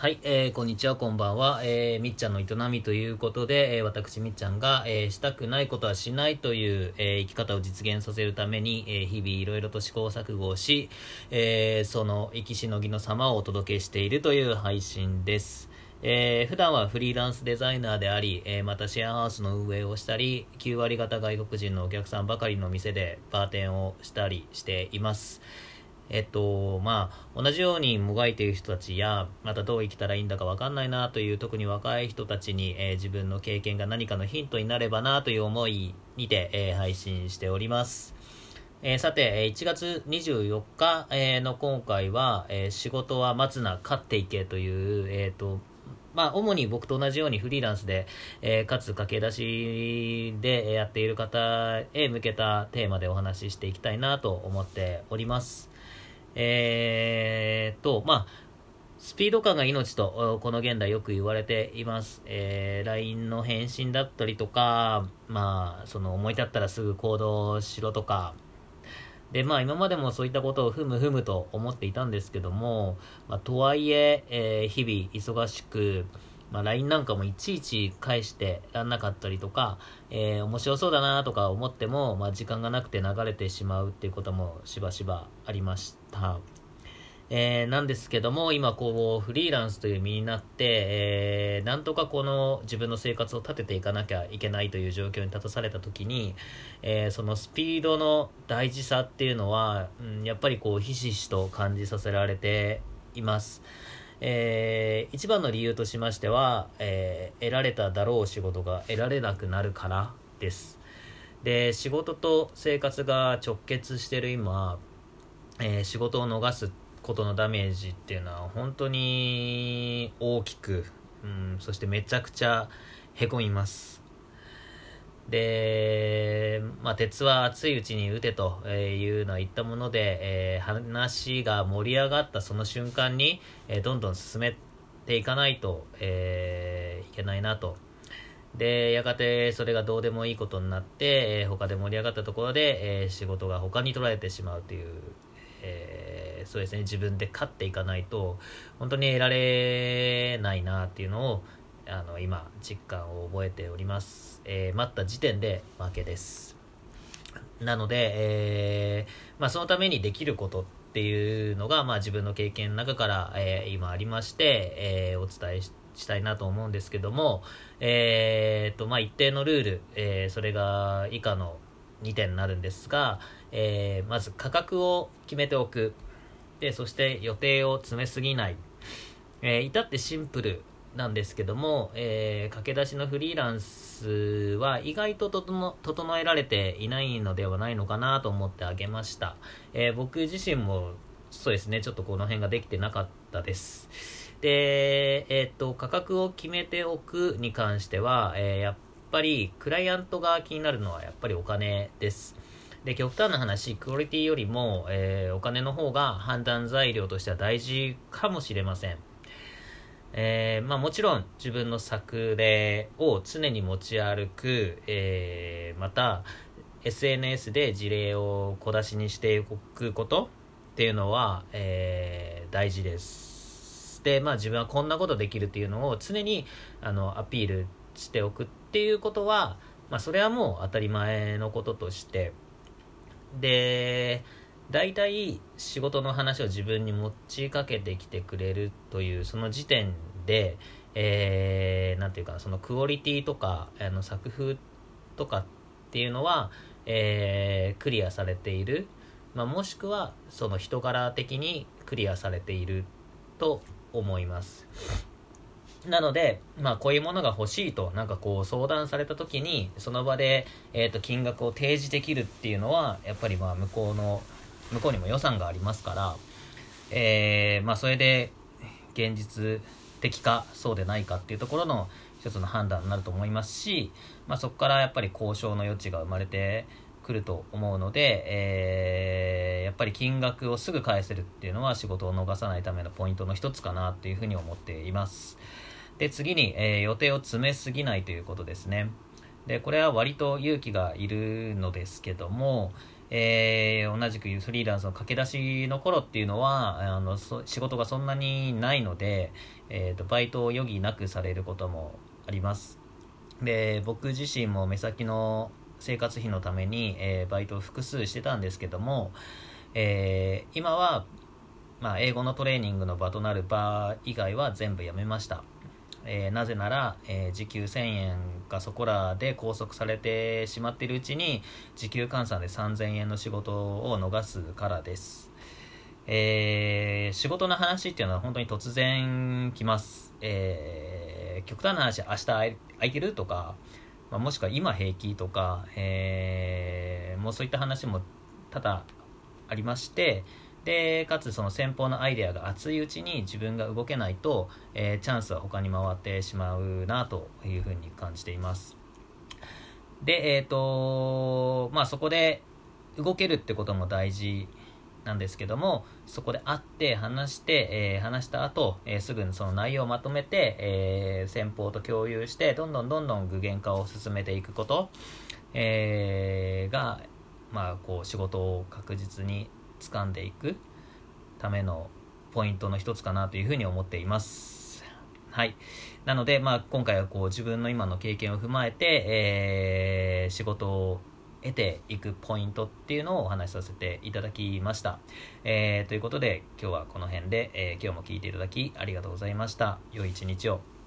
はい、えーこんにちは、こんばんは。えーみっちゃんの営みということで、えー私、みっちゃんが、えーしたくないことはしないという、えー生き方を実現させるために、えー日々いろいろと試行錯誤をし、えーその生きしのぎの様をお届けしているという配信です。えー普段はフリーランスデザイナーであり、えーまたシェアハウスの運営をしたり、9割方外国人のお客さんばかりの店でバーテンをしたりしています。えっと、まあ、同じようにもがいている人たちや、またどう生きたらいいんだかわかんないなという、特に若い人たちに、えー自分の経験が何かのヒントになればなという思いにて、えー配信しております。えーさて、1月24日、えの今回は、えー仕事は待つな、勝っていけという、えっ、と、まあ、主に僕と同じようにフリーランスで、えーかつ駆け出しでやっている方へ向けたテーマでお話ししていきたいなと思っております。えーっと、まあ、スピード感が命と、この現代よく言われています。えー LINE の返信だったりとか、まあ、その思い立ったらすぐ行動しろとか、で、まあ今までもそういったことをふむふむと思っていたんですけども、まあとはいえ、えー日々忙しく、まあ LINE なんかもいちいち返してやんなかったりとか、えー面白そうだなとか思っても、まあ時間がなくて流れてしまうっていうこともしばしばありました。えーなんですけども、今こう、フリーランスという身になって、えーなんとかこの自分の生活を立てていかなきゃいけないという状況に立たされた時に、えーそのスピードの大事さっていうのは、うん、やっぱりこう、ひしひしと感じさせられています。えー一番の理由としましては、えー得られただろう仕事が得られなくなるからです。で、仕事と生活が直結してる今、えー仕事を逃すことのダメージっていうのは本当に大きく、うん、そしてめちゃくちゃへこみますで、まあ、鉄は熱いうちに打てというのは言ったもので、えー話が盛り上がったその瞬間に、えーどんどん進めていかないと、えーいけないなと。でやがてそれがどうでもいいことになって、えー他で盛り上がったところで、えー仕事が他に取られてしまうという、えーそうですね。自分で勝っていかないと本当に得られないなっていうのをあの今実感を覚えております、えー待った時点で負けです。なので、えーまあ、そのためにできることっていうのが、まあ、自分の経験の中から、えー今ありまして、えお伝えしたいなと思うんですけども、えーとまあ、一定のルール、えそれが以下の2点になるんですが、えまず価格を決めておく。でそして予定を詰めすぎない、えー至ってシンプルなんですけども、えー駆け出しのフリーランスは意外と整えられていないのではないのかなと思ってあげました、えー僕自身もそうですねちょっとこの辺ができてなかったです。で、えーと価格を決めておくに関しては、えやっぱりクライアントが気になるのはやっぱりお金です。で極端な話クオリティよりも、えお金の方が判断材料としては大事かもしれません。えーまあ、もちろん自分の作例を常に持ち歩く、えーまた SNS で事例を小出しにしておくことっていうのは、えー大事です。で、まあ、自分はこんなことできるっていうのを常にあのアピールしておくっていうことは、まあ、それはもう当たり前のこととして。で大体仕事の話を自分に持ちかけてきてくれるというその時点で、えーていうかなそのクオリティとかあの作風とかっていうのは、えークリアされている、まあ、もしくはその人柄的にクリアされていると思います。なので、まあ、こういうものが欲しいとなんかこう相談された時にその場で、えー、と金額を提示できるっていうのはやっぱりまあ向こうの向こうにも予算がありますから、えーまあ、それで現実的かそうでないかっていうところの一つの判断になると思いますし、まあ、そこからやっぱり交渉の余地が生まれてくると思うので、えーやっぱり金額をすぐ返せるっていうのは仕事を逃さないためのポイントの一つかなっていうふうに思っています。で次に、えー予定を詰めすぎないということですね。でこれは割と勇気がいるのですけども、えー、同じくフリーランスの駆け出しの頃っていうのはあの仕事がそんなにないので、えーと、バイトを余儀なくされることもあります。で僕自身も目先の生活費のために、えー、バイトを複数してたんですけども、えー、今は、まあ、英語のトレーニングの場となる場以外は全部やめました。えー、なぜなら、えー、時給1000円がそこらで拘束されてしまっているうちに時給換算で3000円の仕事を逃すからです、えー、仕事の話っていうのは本当に突然来ます、えー極端な話明日空いてるとか、まあ、もしくは今平気とか、えもうそういった話も多々ありましてでかつその先方のアイデアが熱いうちに自分が動けないと、えー、チャンスは他に回ってしまうなというふうに感じています。でえっ、ー、とまあそこで動けるってことも大事なんですけどもそこで会って話して、えー、話した後、えー、すぐにその内容をまとめて、えー、先方と共有してどんどんどんどん具現化を進めていくこと、えが、まあ、こう仕事を確実に掴んでいくためのポイントの一つかなというふうに思っています。はい。なので、まあ、今回はこう自分の今の経験を踏まえて、えー、仕事を得ていくポイントっていうのをお話しさせていただきました。えー、ということで、今日はこの辺で、えー、今日も聞いていただきありがとうございました。良い一日を。